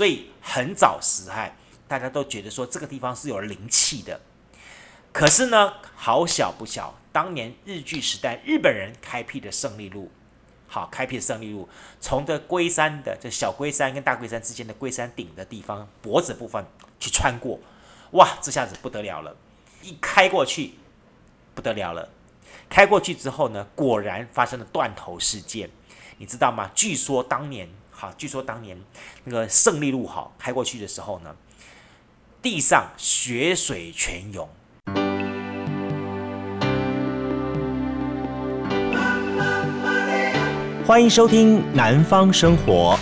所以很早时嗨，大家都觉得说这个地方是有灵气的。可是呢，好巧不巧，当年日据时代，日本人开辟的胜利路，好，开辟的胜利路，从这龟山的这小龟山跟大龟山之间的龟山顶的地方脖子部分去穿过，哇，这下子不得了了，一开过去不得了了，开过去之后呢，果然发生了断头事件，你知道吗？据说当年，好，据说当年那个胜利路好开过去的时候呢，地上血水全涌。欢迎收听《南方生活》。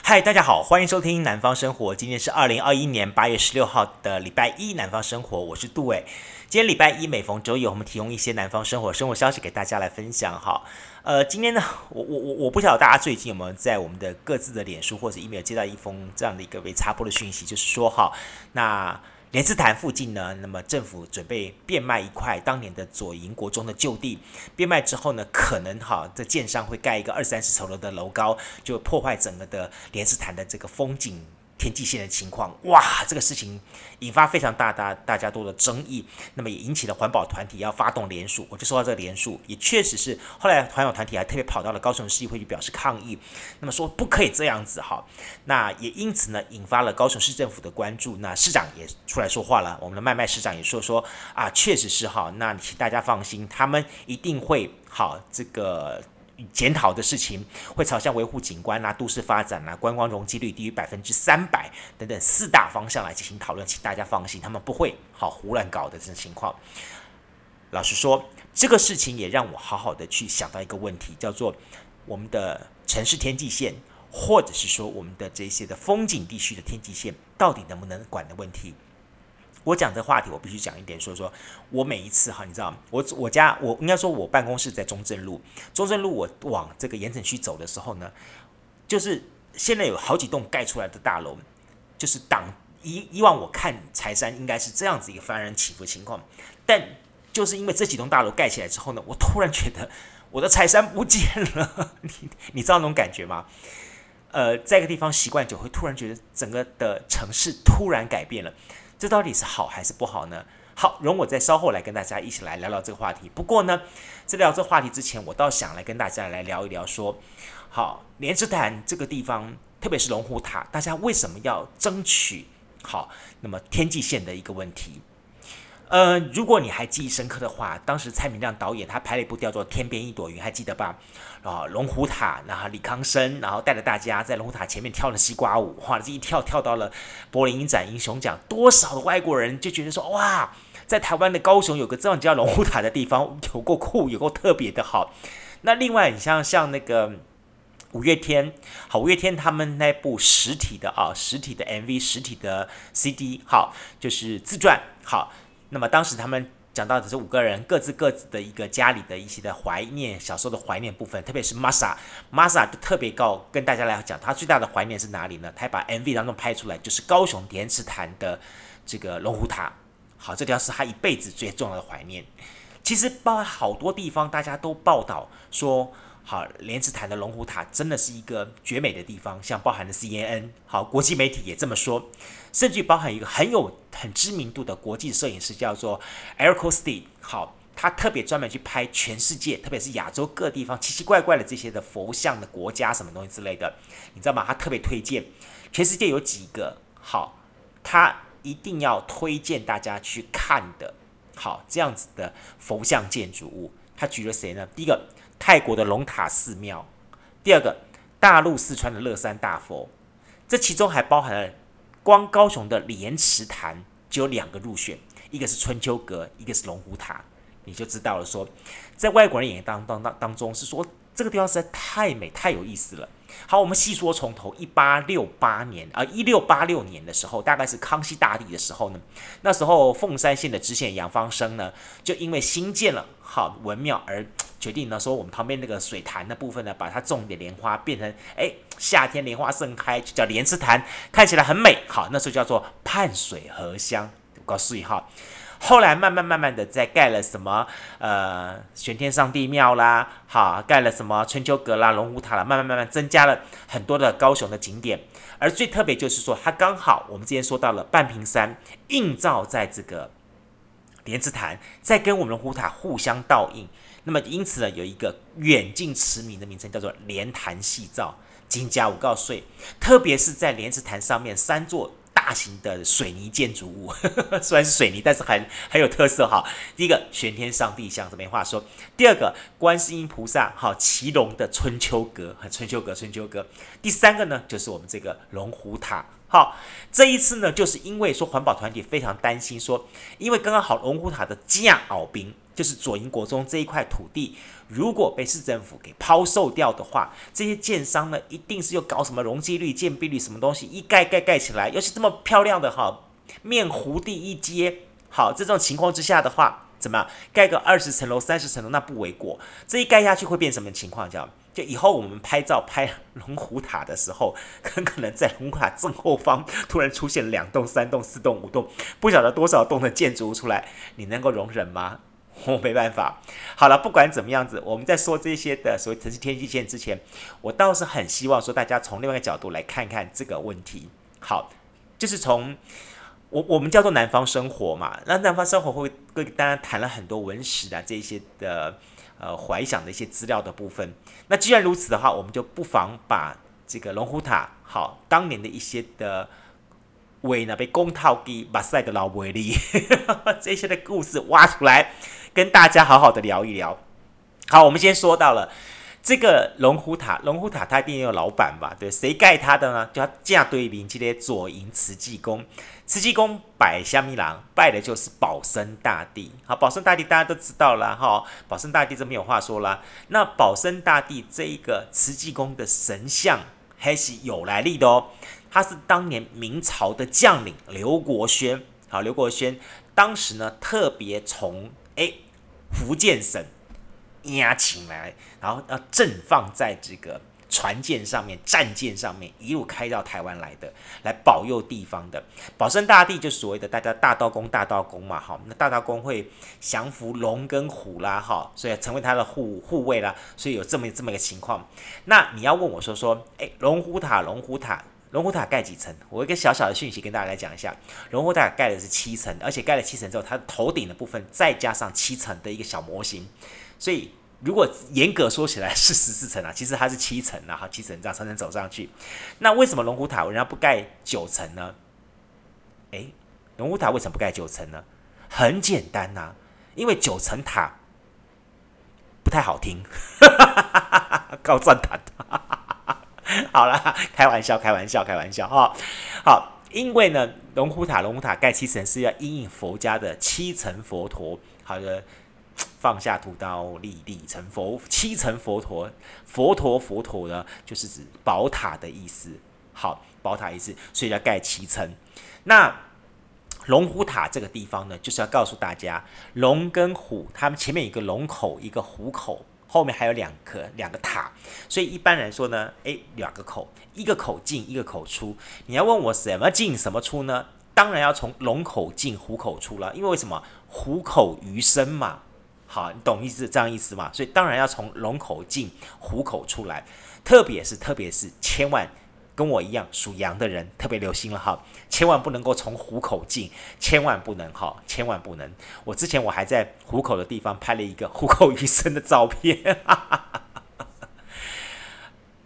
嗨，大家好，欢迎收听《南方生活》。今天是二零二一年八月十六号的礼拜一，《南方生活》，我是杜伟。今天礼拜一，每逢周一，我们提供一些南方生活生活消息给大家来分享。哈，呃，今天呢，我我我我不晓得大家最近有没有在我们的各自的脸书或者 email 接到一封这样的一个被插播的讯息，就是说，哈，那。莲池潭附近呢，那么政府准备变卖一块当年的左营国中的旧地，变卖之后呢，可能哈，这建商会盖一个二三十层楼的楼高，就破坏整个的莲池潭的这个风景。天际线的情况，哇，这个事情引发非常大大大家多的争议，那么也引起了环保团体要发动联署。我就说到这个联署，也确实是后来环保团体还特别跑到了高雄市议会去表示抗议，那么说不可以这样子哈。那也因此呢，引发了高雄市政府的关注。那市长也出来说话了，我们的麦麦市长也说说啊，确实是哈，那请大家放心，他们一定会好这个。检讨的事情会朝向维护景观啊、都市发展啊、观光容积率低于百分之三百等等四大方向来进行讨论，请大家放心，他们不会好胡乱搞的这种情况。老实说，这个事情也让我好好的去想到一个问题，叫做我们的城市天际线，或者是说我们的这些的风景地区的天际线，到底能不能管的问题。我讲这话题，我必须讲一点，说说我每一次哈，你知道？我我家我应该说，我办公室在中正路，中正路我往这个盐城区走的时候呢，就是现在有好几栋盖出来的大楼，就是挡以以往我看柴山应该是这样子一个幡然起伏情况，但就是因为这几栋大楼盖起来之后呢，我突然觉得我的柴山不见了，你你知道那种感觉吗？呃，在一个地方习惯久，会突然觉得整个的城市突然改变了。这到底是好还是不好呢？好，容我再稍后来跟大家一起来聊聊这个话题。不过呢，在聊这话题之前，我倒想来跟大家来聊一聊说，好，莲池潭这个地方，特别是龙虎塔，大家为什么要争取好？那么天际线的一个问题。呃，如果你还记忆深刻的话，当时蔡明亮导演他拍了一部叫做《天边一朵云》，还记得吧？啊，龙虎塔，然后李康生，然后带着大家在龙虎塔前面跳了西瓜舞，哇，这一跳跳到了柏林影展英雄奖，多少的外国人就觉得说，哇，在台湾的高雄有个这样叫龙虎塔的地方，有够酷，有够特别的好。那另外，你像像那个五月天，好，五月天他们那部实体的啊，实体的 MV，实体的 CD，好，就是自传，好。那么当时他们讲到的这五个人各自各自的一个家里的一些的怀念，小时候的怀念部分，特别是 Masa，Masa 就特别高，跟大家来讲，他最大的怀念是哪里呢？他把 MV 当中拍出来，就是高雄莲池潭的这个龙虎塔。好，这条是他一辈子最重要的怀念。其实包含好多地方，大家都报道说。好，莲池潭的龙虎塔真的是一个绝美的地方，像包含的 CNN，好，国际媒体也这么说，甚至包含一个很有很知名度的国际摄影师叫做 Eric Stee，好，他特别专门去拍全世界，特别是亚洲各地方奇奇怪怪的这些的佛像的国家什么东西之类的，你知道吗？他特别推荐全世界有几个好，他一定要推荐大家去看的，好，这样子的佛像建筑物，他举了谁呢？第一个。泰国的龙塔寺庙，第二个大陆四川的乐山大佛，这其中还包含了光高雄的莲池潭就有两个入选，一个是春秋阁，一个是龙虎塔，你就知道了说，在外国人眼当当当当中是说这个地方实在太美太有意思了。好，我们细说从头，一八六八年啊，一六八六年的时候，大概是康熙大帝的时候呢，那时候凤山县的知县杨芳生呢，就因为新建了好文庙而。决定呢，说我们旁边那个水潭的部分呢，把它种点莲花，变成哎夏天莲花盛开，就叫莲池潭，看起来很美。好，那时候叫做畔水荷香。我告诉你哈，后来慢慢慢慢的在盖了什么呃玄天上帝庙啦，好盖了什么春秋阁啦、龙虎塔啦，慢慢慢慢增加了很多的高雄的景点。而最特别就是说，它刚好我们之前说到了半屏山映照在这个莲池潭，在跟我们龙虎塔互相倒映。那么因此呢，有一个远近驰名的名称叫做莲潭夕照。金家五告税，特别是在莲池潭上面三座大型的水泥建筑物，呵 呵虽然是水泥，但是很很有特色哈。第一个玄天上帝像，这没话说。第二个观世音菩萨，好骑龙的春秋阁，春秋阁，春秋阁。第三个呢，就是我们这个龙虎塔。好，这一次呢，就是因为说环保团体非常担心说，因为刚刚好龙虎塔的架鳌兵。就是左营国中这一块土地，如果被市政府给抛售掉的话，这些建商呢，一定是又搞什么容积率、建蔽率什么东西，一盖盖盖起来，尤其这么漂亮的哈，面湖地一街，好，这种情况之下的话，怎么样？盖个二十层楼、三十层楼，那不为过。这一盖下去会变什么情况？叫就以后我们拍照拍龙虎塔的时候，很可能在龙虎塔正后方突然出现两栋、三栋、四栋、五栋，不晓得多少栋的建筑物出来，你能够容忍吗？我没办法。好了，不管怎么样子，我们在说这些的所谓城市天际线之前，我倒是很希望说大家从另外一个角度来看看这个问题。好，就是从我我们叫做南方生活嘛，那南方生活会跟大家谈了很多文史啊这些的呃怀想的一些资料的部分。那既然如此的话，我们就不妨把这个龙虎塔好当年的一些的。为呢被公套给马赛的老威力，这些的故事挖出来，跟大家好好的聊一聊。好，我们先说到了这个龙虎塔，龙虎塔它一定有老板吧？对，谁盖它的呢？叫架对名这些左营慈济宫，慈济宫拜虾米郎，拜的就是保生大帝。好，保生大帝大家都知道了哈，保生大帝这没有话说了。那保生大帝这一个慈济宫的神像还是有来历的哦。他是当年明朝的将领刘国轩，好，刘国轩当时呢特别从诶福建省押请来，然后要正放在这个船舰上面、战舰上面，一路开到台湾来的，来保佑地方的保生大帝，就所谓的大家大道公、大道公嘛，好，那大道公会降服龙跟虎啦，哈，所以成为他的护护卫啦，所以有这么这么一个情况。那你要问我说说，诶，龙虎塔，龙虎塔。龙虎塔盖几层？我一个小小的讯息跟大家来讲一下。龙虎塔盖的是七层，而且盖了七层之后，它头顶的部分再加上七层的一个小模型。所以如果严格说起来是十四层啊，其实它是七层啊，哈，七层这样层层走上去。那为什么龙虎塔人家不盖九层呢？诶，龙虎塔为什么不盖九层呢？很简单呐、啊，因为九层塔不太好听，高赞塔。好了，开玩笑，开玩笑，开玩笑哈。好，因为呢，龙虎塔，龙虎塔盖七层是要因应佛家的七层佛陀。好的，放下屠刀，立地成佛。七层佛陀，佛陀，佛陀呢，就是指宝塔的意思。好，宝塔意思，所以要盖七层。那龙虎塔这个地方呢，就是要告诉大家，龙跟虎，它们前面有一个龙口，一个虎口。后面还有两个两个塔，所以一般来说呢，诶，两个口，一个口进，一个口出。你要问我什么进什么出呢？当然要从龙口进，虎口出了，因为为什么？虎口余生嘛。好，你懂意思这样意思吗？所以当然要从龙口进，虎口出来。特别是特别是千万。跟我一样属羊的人特别留心了哈，千万不能够从虎口进，千万不能哈，千万不能。我之前我还在虎口的地方拍了一个虎口余生的照片。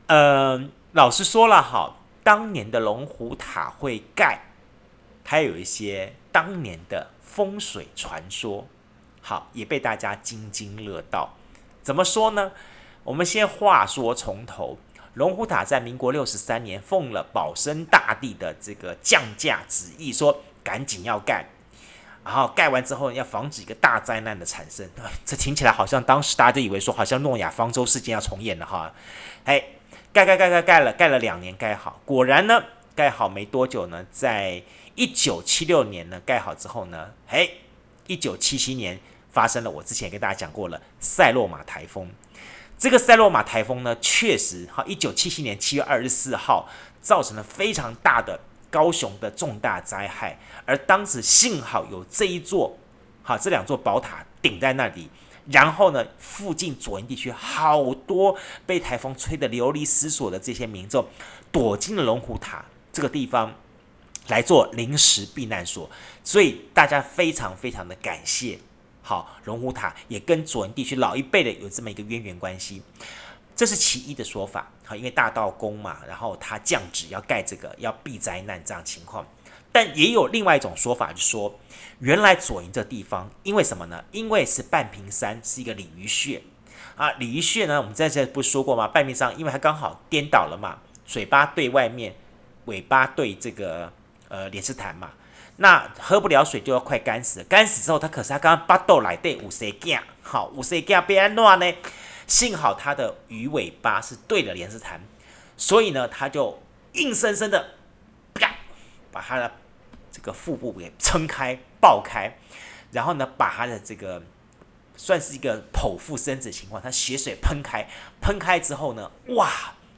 嗯、老实说了哈，当年的龙虎塔会盖，还有一些当年的风水传说，好，也被大家津津乐道。怎么说呢？我们先话说从头。龙虎塔在民国六十三年奉了保生大帝的这个降驾旨意，说赶紧要盖，然后盖完之后要防止一个大灾难的产生。这听起来好像当时大家就以为说好像诺亚方舟事件要重演了哈。哎，盖盖盖盖盖了，盖了两年盖好，果然呢，盖好没多久呢，在一九七六年呢盖好之后呢，哎，一九七七年发生了我之前跟大家讲过了塞洛马台风。这个塞洛马台风呢，确实哈，一九七七年七月二十四号造成了非常大的高雄的重大灾害，而当时幸好有这一座哈，这两座宝塔顶在那里，然后呢，附近左营地区好多被台风吹得流离失所的这些民众，躲进了龙虎塔这个地方来做临时避难所，所以大家非常非常的感谢。好，龙虎塔也跟左营地区老一辈的有这么一个渊源关系，这是其一的说法。好，因为大道公嘛，然后他降旨要盖这个，要避灾难这样情况。但也有另外一种说法，就说，原来左营这地方，因为什么呢？因为是半屏山，是一个鲤鱼穴啊。鲤鱼穴呢，我们在这不是说过吗？半屏山，因为它刚好颠倒了嘛，嘴巴对外面，尾巴对这个呃莲池潭嘛。那喝不了水就要快干死，干死之后，它可是它刚刚巴豆来对五色镜，好五色镜被安诺呢？幸好它的鱼尾巴是对着莲池潭，所以呢，它就硬生生的啪把它的。这个腹部给撑开、爆开，然后呢，把他的这个算是一个剖腹生子情况，他血水喷开，喷开之后呢，哇，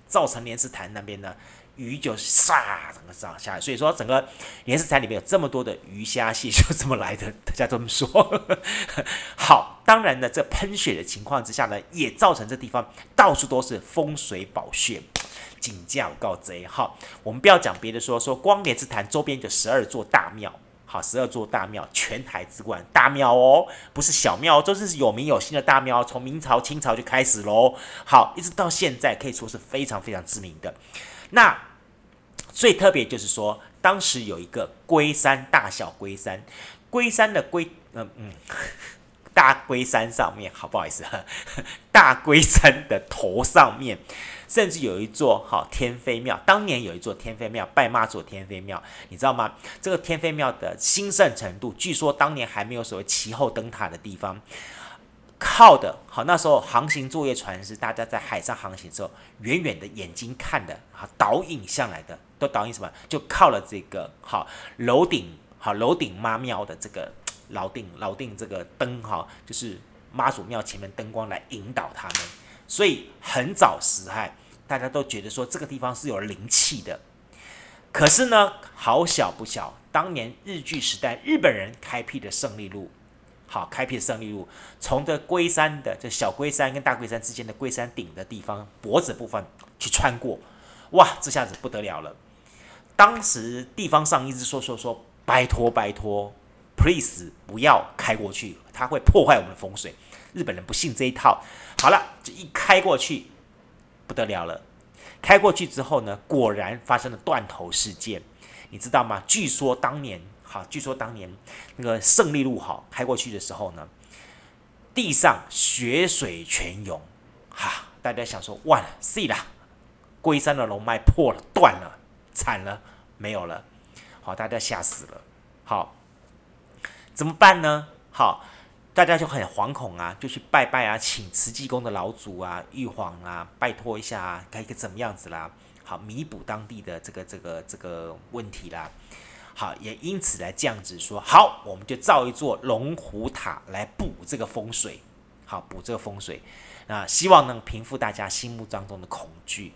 造成莲池潭那边呢，鱼就唰整个上下来，所以说整个莲池潭里面有这么多的鱼虾蟹，就这么来的，大家这么说。好，当然呢，这喷血的情况之下呢，也造成这地方到处都是风水宝穴。景价告贼，好，我们不要讲别的说，说光莲池潭周边就十二座大庙，好，十二座大庙，全台之冠大庙哦，不是小庙，都是有名有姓的大庙，从明朝、清朝就开始喽，好，一直到现在可以说是非常非常知名的。那最特别就是说，当时有一个龟山，大小龟山，龟山的龟，嗯嗯，大龟山上面，好不好意思，大龟山的头上面。甚至有一座好天妃庙，当年有一座天妃庙，拜妈祖天妃庙，你知道吗？这个天妃庙的兴盛程度，据说当年还没有所谓其后灯塔的地方，靠的好那时候航行作业船是大家在海上航行的时候，远远的眼睛看的啊，导引向来的，都导引什么？就靠了这个好楼顶好楼顶妈庙的这个楼顶楼顶这个灯哈，就是妈祖庙前面灯光来引导他们，所以很早时代。大家都觉得说这个地方是有灵气的，可是呢，好小不小，当年日据时代，日本人开辟的胜利路，好，开辟的胜利路，从这龟山的这小龟山跟大龟山之间的龟山顶的地方脖子部分去穿过，哇，这下子不得了了。当时地方上一直说说说，拜托拜托，please 不要开过去，它会破坏我们的风水。日本人不信这一套，好了，这一开过去。不得了了，开过去之后呢，果然发生了断头事件，你知道吗？据说当年，好，据说当年那个胜利路好开过去的时候呢，地上血水全涌，哈，大家想说，完了，死了，龟山的龙脉破了，断了，惨了，没有了，好，大家吓死了，好，怎么办呢？好。大家就很惶恐啊，就去拜拜啊，请慈济宫的老祖啊、玉皇啊，拜托一下啊，该个怎么样子啦？好，弥补当地的这个这个这个问题啦。好，也因此来降旨说，好，我们就造一座龙虎塔来补这个风水，好，补这个风水，啊，希望能平复大家心目当中的恐惧。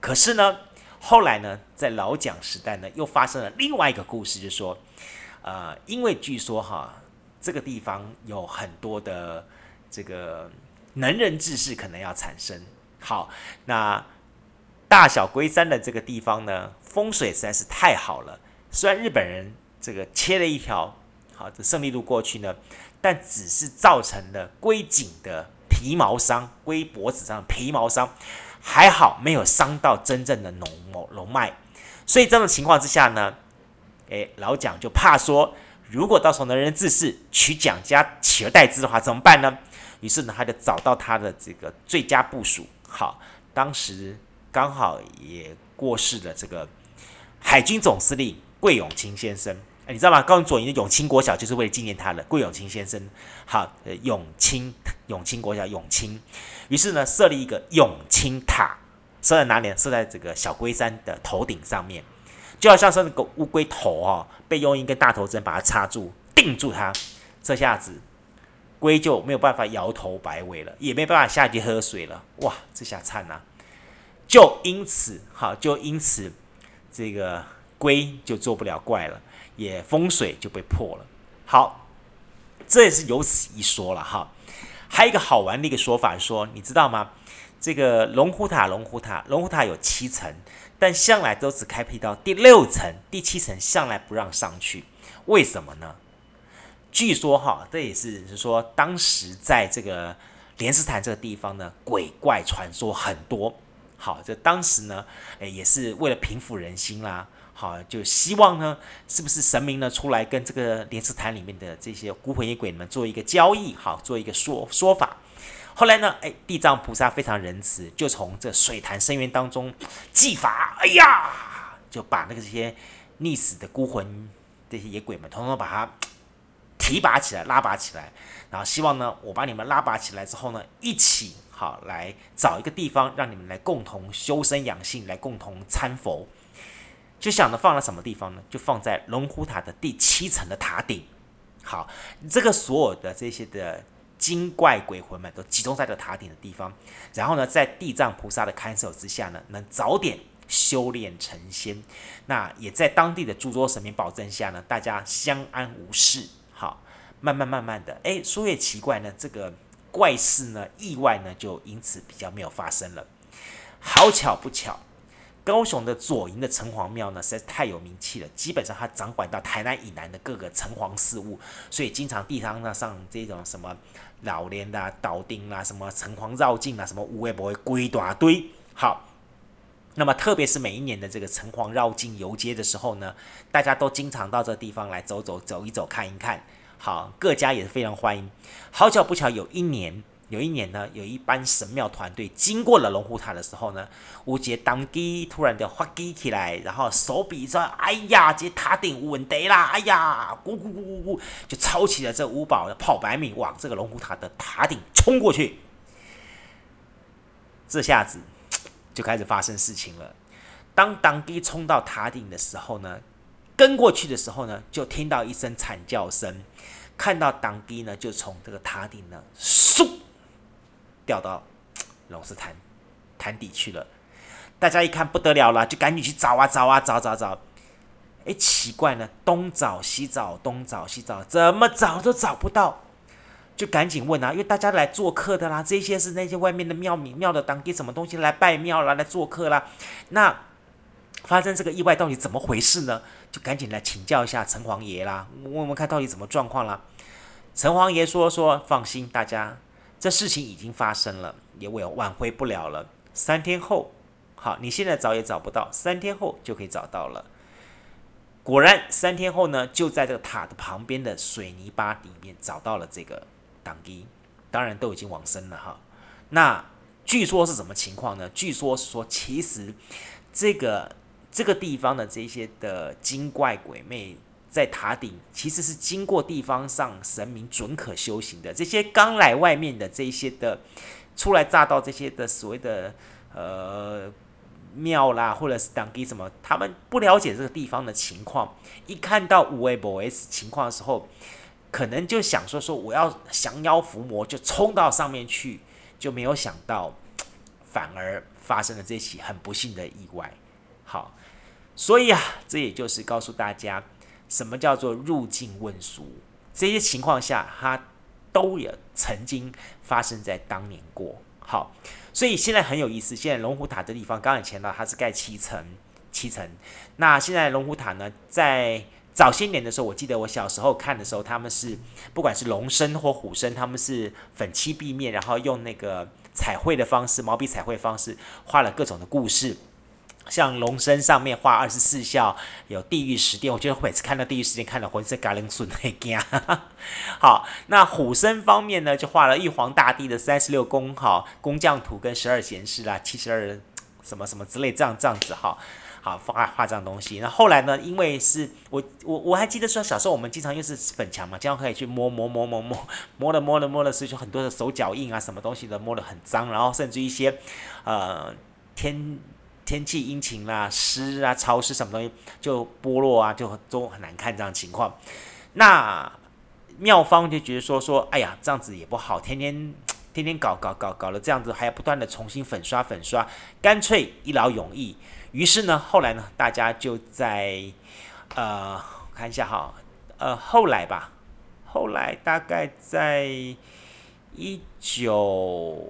可是呢，后来呢，在老蒋时代呢，又发生了另外一个故事，就是说，呃，因为据说哈。这个地方有很多的这个能人志士可能要产生。好，那大小龟山的这个地方呢，风水实在是太好了。虽然日本人这个切了一条好这胜利路过去呢，但只是造成了龟颈的皮毛伤，龟脖子上的皮毛伤，还好没有伤到真正的龙某龙脉。所以这种情况之下呢，诶，老蒋就怕说。如果到时候能人志士取蒋家取而代之的话，怎么办呢？于是呢，他就找到他的这个最佳部署。好，当时刚好也过世了这个海军总司令桂永清先生。哎，你知道吗？高雄左营的永清国小就是为了纪念他的桂永清先生。好，永清永清国小永清。于是呢，设立一个永清塔，设在哪里？设在这个小龟山的头顶上面。就好像是那个乌龟头哦，被用一根大头针把它插住，定住它，这下子龟就没有办法摇头摆尾了，也没办法下去喝水了。哇，这下惨了！就因此，好，就因此，这个龟就做不了怪了，也风水就被破了。好，这也是有此一说了哈。还有一个好玩的一个说法说，你知道吗？这个龙虎塔，龙虎塔，龙虎塔有七层，但向来都只开辟到第六层，第七层向来不让上去，为什么呢？据说哈，这也是是说，当时在这个莲斯坦这个地方呢，鬼怪传说很多。好，这当时呢，诶，也是为了平复人心啦。好，就希望呢，是不是神明呢出来跟这个莲池潭里面的这些孤魂野鬼们做一个交易？好，做一个说说法。后来呢，哎，地藏菩萨非常仁慈，就从这水潭深渊当中技法，哎呀，就把那个这些溺死的孤魂这些野鬼们，统统把它提拔起来，拉拔起来，然后希望呢，我把你们拉拔起来之后呢，一起好来找一个地方，让你们来共同修身养性，来共同参佛。就想着放在什么地方呢？就放在龙虎塔的第七层的塔顶。好，这个所有的这些的。精怪鬼魂们都集中在这塔顶的地方，然后呢，在地藏菩萨的看守之下呢，能早点修炼成仙。那也在当地的诸多神明保证下呢，大家相安无事。好，慢慢慢慢的，哎，说也奇怪呢，这个怪事呢，意外呢，就因此比较没有发生了。好巧不巧。高雄的左营的城隍庙呢，实在是太有名气了。基本上它掌管到台南以南的各个城隍事务，所以经常地方上这种什么老年的啊、倒丁啊，什么城隍绕境啊，什么无为不会归大堆。好，那么特别是每一年的这个城隍绕境游街的时候呢，大家都经常到这个地方来走走走一走看一看。好，各家也是非常欢迎。好巧不巧，有一年。有一年呢，有一班神庙团队经过了龙虎塔的时候呢，吴杰当机突然的发机起来，然后手比着，哎呀，这塔顶稳得啦，哎呀，咕咕咕咕咕，就抄起了这五宝跑百米往这个龙虎塔的塔顶冲过去。这下子就开始发生事情了。当当机冲到塔顶的时候呢，跟过去的时候呢，就听到一声惨叫声，看到当机呢，就从这个塔顶呢，嗖。掉到龙狮潭潭底去了，大家一看不得了了，就赶紧去找啊找啊找找找。哎，奇怪呢，东找西找，东找西找，怎么找都找不到，就赶紧问啊，因为大家来做客的啦，这些是那些外面的庙米庙的当地什么东西来拜庙啦，来做客啦。那发生这个意外到底怎么回事呢？就赶紧来请教一下城隍爷啦，问问看到底怎么状况啦。城隍爷说说，放心，大家。这事情已经发生了，也挽挽回不了了。三天后，好，你现在找也找不到，三天后就可以找到了。果然，三天后呢，就在这个塔的旁边的水泥巴里面找到了这个当机，当然都已经往生了哈。那据说是什么情况呢？据说是说，其实这个这个地方的这些的精怪鬼魅。在塔顶其实是经过地方上神明准可修行的，这些刚来外面的这些的初来乍到这些的所谓的呃庙啦，或者是当地什么，他们不了解这个地方的情况，一看到五 A 五 S 情况的时候，可能就想说说我要降妖伏魔，就冲到上面去，就没有想到反而发生了这起很不幸的意外。好，所以啊，这也就是告诉大家。什么叫做入境问俗？这些情况下，它都有曾经发生在当年过。好，所以现在很有意思。现在龙虎塔的地方，刚才前到它是盖七层，七层。那现在龙虎塔呢，在早些年的时候，我记得我小时候看的时候，他们是不管是龙身或虎身，他们是粉漆壁面，然后用那个彩绘的方式，毛笔彩绘方式画了各种的故事。像龙身上面画二十四孝，有地狱十殿，我觉得每次看到地狱十殿，看到浑身嘎铃顺那惊。好，那虎身方面呢，就画了玉皇大帝的三十六宫，好工匠图跟十二贤士啦，七十二人什么什么之类，这样这样子哈，好画画这样东西。那后来呢，因为是我我我还记得说，小时候我们经常又是粉墙嘛，经常可以去摸摸摸摸摸摸了摸了摸了，所以就很多的手脚印啊，什么东西的摸得很脏，然后甚至一些呃天。天气阴晴啦、湿啊、潮湿什么东西就剥落啊，就都很难看这样情况。那妙方就觉得说说，哎呀，这样子也不好，天天 天天搞搞搞搞了这样子，还要不断的重新粉刷粉刷，干脆一劳永逸。于是呢，后来呢，大家就在呃看一下哈，呃后来吧，后来大概在一九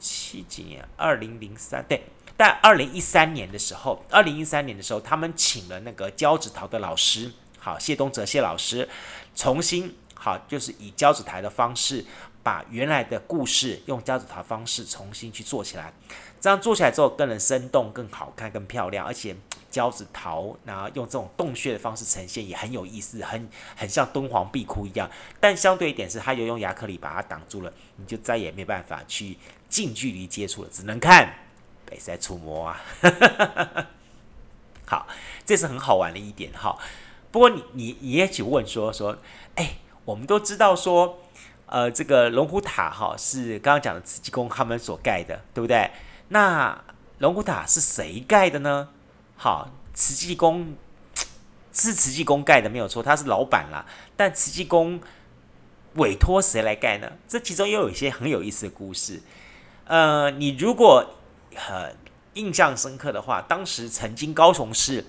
七几年，二零零三对，在二零一三年的时候，二零一三年的时候，他们请了那个交趾陶的老师，好，谢东哲谢老师，重新好，就是以交趾陶的方式，把原来的故事用交趾陶方式重新去做起来，这样做起来之后更能生动、更好看、更漂亮，而且交趾陶，然后用这种洞穴的方式呈现也很有意思，很很像敦煌壁窟一样。但相对一点是，它又用亚克力把它挡住了，你就再也没办法去近距离接触了，只能看。没在触摸啊，好，这是很好玩的一点哈。不过你你你也去问说说，哎，我们都知道说，呃，这个龙虎塔哈是刚刚讲的慈济宫他们所盖的，对不对？那龙虎塔是谁盖的呢？好，慈济宫是慈济宫盖的没有错，他是老板啦。但慈济宫委托谁来盖呢？这其中又有一些很有意思的故事。呃，你如果很印象深刻的话，当时曾经高雄市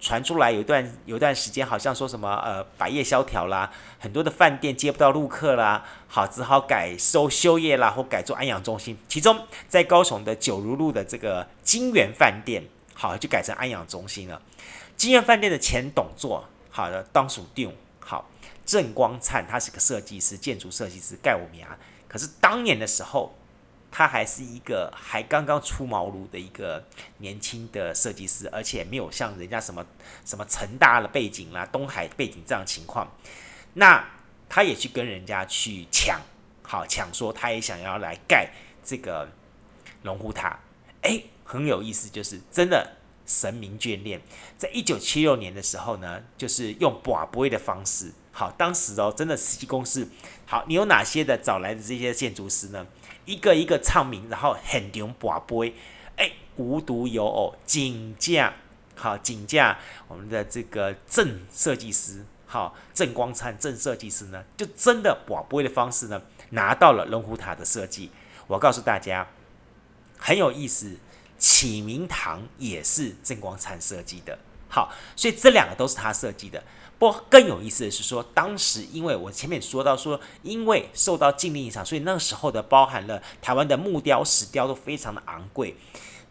传出来有一段有一段时间，好像说什么呃百业萧条啦，很多的饭店接不到陆客啦，好只好改收 休业啦，或改做安养中心。其中在高雄的九如路的这个金源饭店，好就改成安养中心了。金源饭店的前董座，好的当属定好郑光灿，他是个设计师，建筑设计师盖五名啊。可是当年的时候。他还是一个还刚刚出茅庐的一个年轻的设计师，而且没有像人家什么什么成大的背景啦、东海背景这样情况。那他也去跟人家去抢，好抢说他也想要来盖这个龙虎塔。诶，很有意思，就是真的神明眷恋。在一九七六年的时候呢，就是用跋杯的方式，好，当时哦，真的慈济宫是好，你有哪些的找来的这些建筑师呢？一个一个唱名，然后很场跋杯，哎，无独有偶，景价好，景价我们的这个郑设计师，好，郑光灿郑设计师呢，就真的跋杯的方式呢，拿到了龙虎塔的设计。我告诉大家，很有意思，启明堂也是郑光灿设计的，好，所以这两个都是他设计的。不更有意思的是说，当时因为我前面说到说，因为受到禁令影响，所以那时候的包含了台湾的木雕、石雕都非常的昂贵。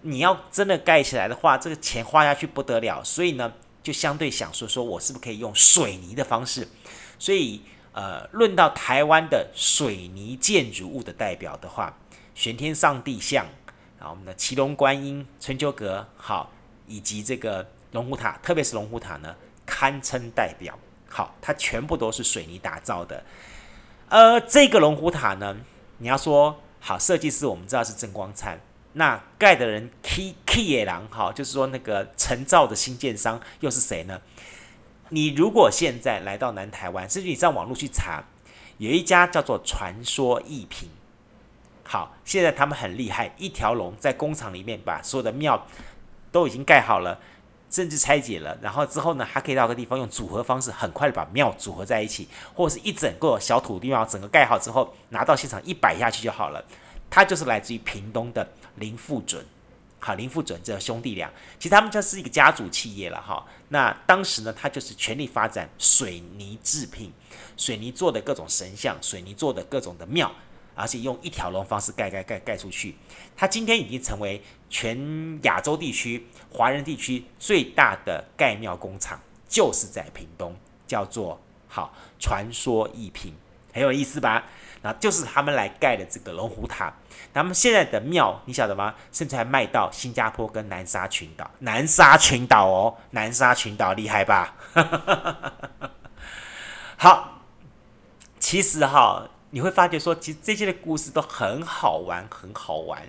你要真的盖起来的话，这个钱花下去不得了。所以呢，就相对想说说我是不是可以用水泥的方式？所以呃，论到台湾的水泥建筑物的代表的话，玄天上帝像，然后我们的骑龙观音、春秋阁，好，以及这个龙虎塔，特别是龙虎塔呢。堪称代表，好，它全部都是水泥打造的。呃，这个龙虎塔呢，你要说好设计师，我们知道是郑光灿，那盖的人 K K 野狼，好，就是说那个承造的新建商又是谁呢？你如果现在来到南台湾，甚至你上网络去查，有一家叫做传说艺品，好，现在他们很厉害，一条龙在工厂里面把所有的庙都已经盖好了。甚至拆解了，然后之后呢，还可以到个地方用组合方式，很快的把庙组合在一起，或者是一整个小土地庙整个盖好之后，拿到现场一摆下去就好了。他就是来自于屏东的林富准，好，林富准这兄弟俩，其实他们就是一个家族企业了哈。那当时呢，他就是全力发展水泥制品，水泥做的各种神像，水泥做的各种的庙。而且用一条龙方式盖盖盖盖出去，它今天已经成为全亚洲地区、华人地区最大的盖庙工厂，就是在屏东，叫做好传说一品，很有意思吧？那就是他们来盖的这个龙虎塔。他们现在的庙，你晓得吗？甚至还卖到新加坡跟南沙群岛，南沙群岛哦，南沙群岛厉害吧？好，其实哈。你会发觉说，其实这些的故事都很好玩，很好玩。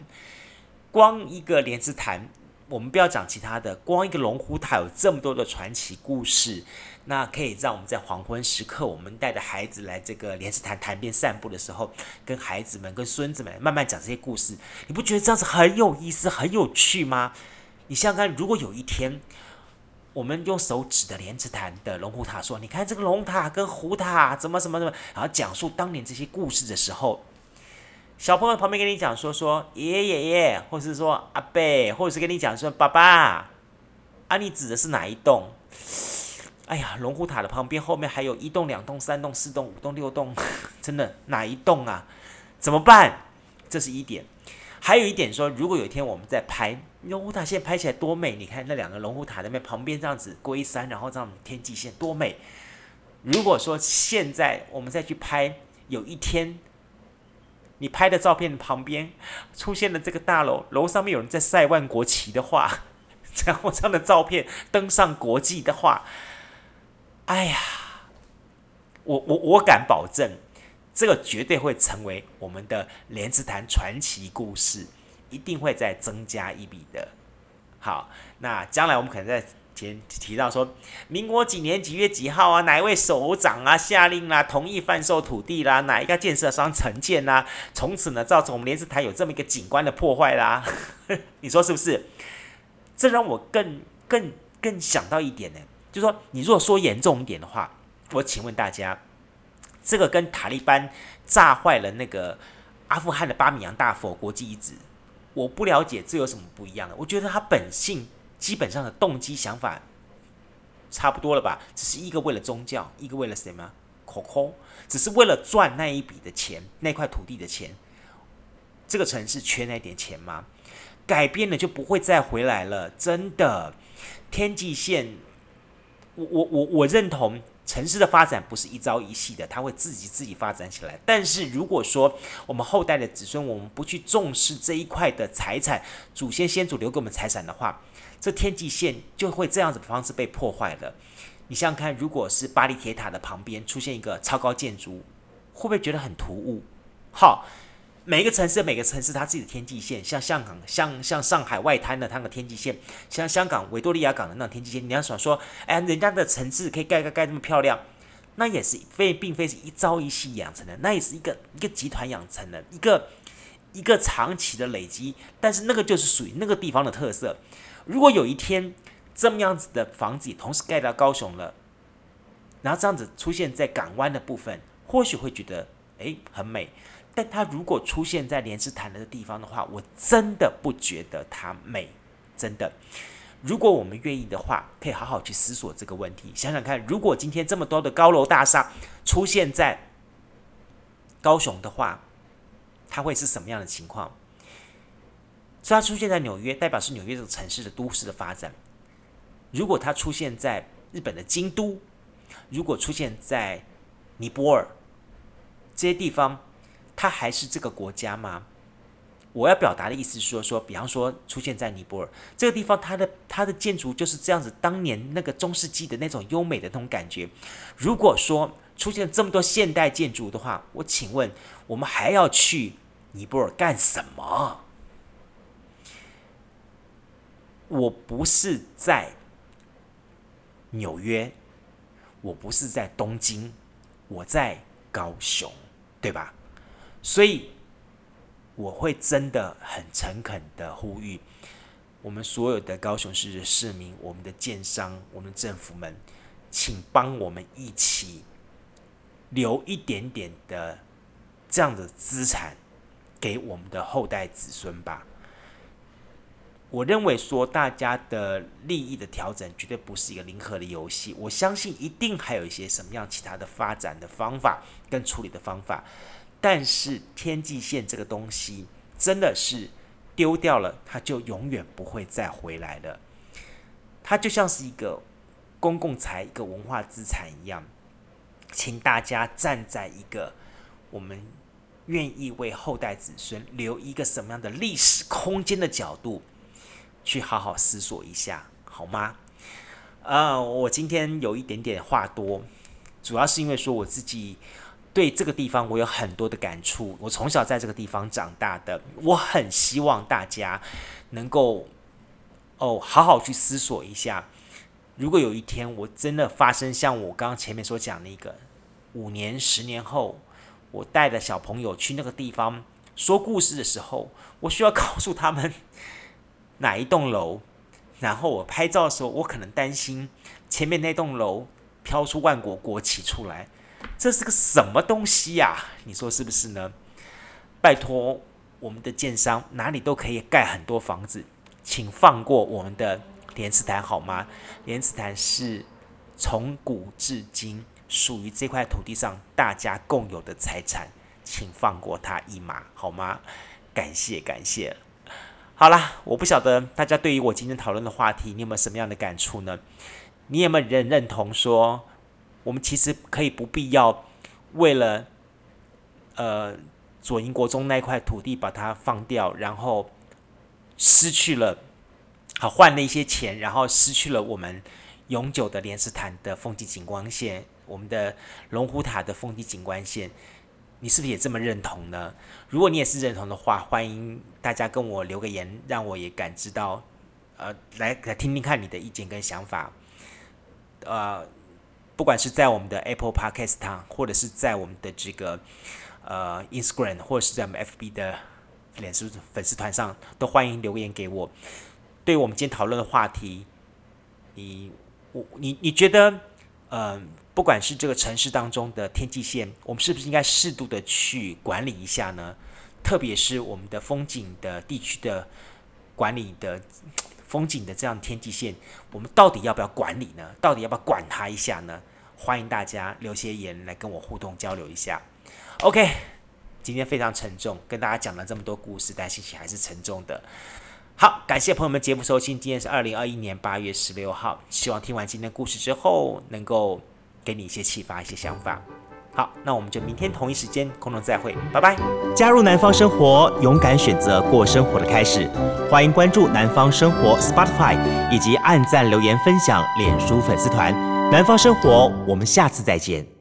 光一个莲池潭，我们不要讲其他的，光一个龙虎塔有这么多的传奇故事，那可以让我们在黄昏时刻，我们带着孩子来这个莲池潭潭边散步的时候，跟孩子们、跟孙子们慢慢讲这些故事，你不觉得这样子很有意思、很有趣吗？你想想看，如果有一天，我们用手指的莲池潭的龙虎塔说：“你看这个龙塔跟虎塔怎么怎么怎么。”然后讲述当年这些故事的时候，小朋友旁边跟你讲说说爷爷爷爷，或者是说阿伯，或者是跟你讲说爸爸，啊，你指的是哪一栋？哎呀，龙虎塔的旁边后面还有一栋、两栋、三栋、四栋、五栋、六栋，真的哪一栋？啊？怎么办？这是一点。还有一点说，如果有一天我们在拍龙虎塔，现在拍起来多美！你看那两个龙虎塔那边旁边这样子龟山，然后这样天际线多美。如果说现在我们再去拍，有一天你拍的照片旁边出现了这个大楼，楼上面有人在晒万国旗的话，然 后这样的照片登上国际的话。哎呀，我我我敢保证，这个绝对会成为我们的莲池潭传奇故事，一定会再增加一笔的。好，那将来我们可能在前提到说，民国几年几月几号啊，哪一位首长啊下令啦、啊，同意贩售土地啦，哪一个建设商承建啦，从此呢造成我们莲池台有这么一个景观的破坏啦，你说是不是？这让我更更更想到一点呢。就说你如果说严重一点的话，我请问大家，这个跟塔利班炸坏了那个阿富汗的巴米扬大佛国际遗址，我不了解这有什么不一样的？我觉得他本性基本上的动机想法差不多了吧？只是一个为了宗教，一个为了什么？口口，只是为了赚那一笔的钱，那块土地的钱。这个城市缺那点钱吗？改变了就不会再回来了，真的。天际线。我我我我认同城市的发展不是一朝一夕的，它会自己自己发展起来。但是如果说我们后代的子孙，我们不去重视这一块的财产，祖先先祖留给我们财产的话，这天际线就会这样子的方式被破坏了。你想想看，如果是巴黎铁塔的旁边出现一个超高建筑，会不会觉得很突兀？好。每一个城市，每个城市它自己的天际线，像香港，像像上海外滩的它的天际线，像香港维多利亚港的那种天际线，你要想说，哎，人家的城市可以盖盖盖这么漂亮，那也是非并非是一朝一夕养成的，那也是一个一个集团养成的，一个一个长期的累积。但是那个就是属于那个地方的特色。如果有一天这么样子的房子同时盖到高雄了，然后这样子出现在港湾的部分，或许会觉得哎很美。但它如果出现在莲池潭的地方的话，我真的不觉得它美，真的。如果我们愿意的话，可以好好去思索这个问题。想想看，如果今天这么多的高楼大厦出现在高雄的话，它会是什么样的情况？所以它出现在纽约，代表是纽约这个城市的都市的发展。如果它出现在日本的京都，如果出现在尼泊尔这些地方，它还是这个国家吗？我要表达的意思是说，说，比方说出现在尼泊尔这个地方，它的它的建筑就是这样子，当年那个中世纪的那种优美的那种感觉。如果说出现这么多现代建筑的话，我请问我们还要去尼泊尔干什么？我不是在纽约，我不是在东京，我在高雄，对吧？所以，我会真的很诚恳的呼吁我们所有的高雄市的市民、我们的建商、我们政府们，请帮我们一起留一点点的这样的资产给我们的后代子孙吧。我认为说大家的利益的调整绝对不是一个零和的游戏，我相信一定还有一些什么样其他的发展的方法跟处理的方法。但是天际线这个东西真的是丢掉了，它就永远不会再回来了。它就像是一个公共财、一个文化资产一样，请大家站在一个我们愿意为后代子孙留一个什么样的历史空间的角度，去好好思索一下，好吗？呃，我今天有一点点话多，主要是因为说我自己。对这个地方，我有很多的感触。我从小在这个地方长大的，我很希望大家能够哦，好好去思索一下。如果有一天我真的发生像我刚刚前面所讲的一个五年、十年后，我带着小朋友去那个地方说故事的时候，我需要 告诉他们哪一栋楼，然后我拍照的时候，我可能担心前面那栋楼飘出万国国旗出来。这是个什么东西呀？你说是不是呢？拜托，我们的建商哪里都可以盖很多房子，请放过我们的莲池潭好吗？莲池潭是从古至今属于这块土地上大家共有的财产，请放过他一马，好吗？感谢感谢。好啦，我不晓得大家对于我今天讨论的话题，你有没有什么样的感触呢？你有没有人认同说，我们其实可以不必要为了呃左营国中那块土地把它放掉，然后失去了，好换了一些钱，然后失去了我们永久的莲池潭的风景景观线，我们的龙虎塔的风景景观线。你是不是也这么认同呢？如果你也是认同的话，欢迎大家跟我留个言，让我也感知到，呃，来来听听看你的意见跟想法。呃，不管是在我们的 Apple Podcast 上，或者是在我们的这个呃 Instagram，或者是在我们 FB 的脸书粉丝团上，都欢迎留言给我。对我们今天讨论的话题，你我你你觉得，呃？不管是这个城市当中的天际线，我们是不是应该适度的去管理一下呢？特别是我们的风景的地区的管理的风景的这样天际线，我们到底要不要管理呢？到底要不要管它一下呢？欢迎大家留些言来跟我互动交流一下。OK，今天非常沉重，跟大家讲了这么多故事，但心情还是沉重的。好，感谢朋友们节目收听，今天是二零二一年八月十六号，希望听完今天故事之后能够。给你一些启发，一些想法。好，那我们就明天同一时间空中再会，拜拜。加入南方生活，勇敢选择过生活的开始。欢迎关注南方生活 Spotify，以及按赞、留言、分享脸书粉丝团。南方生活，我们下次再见。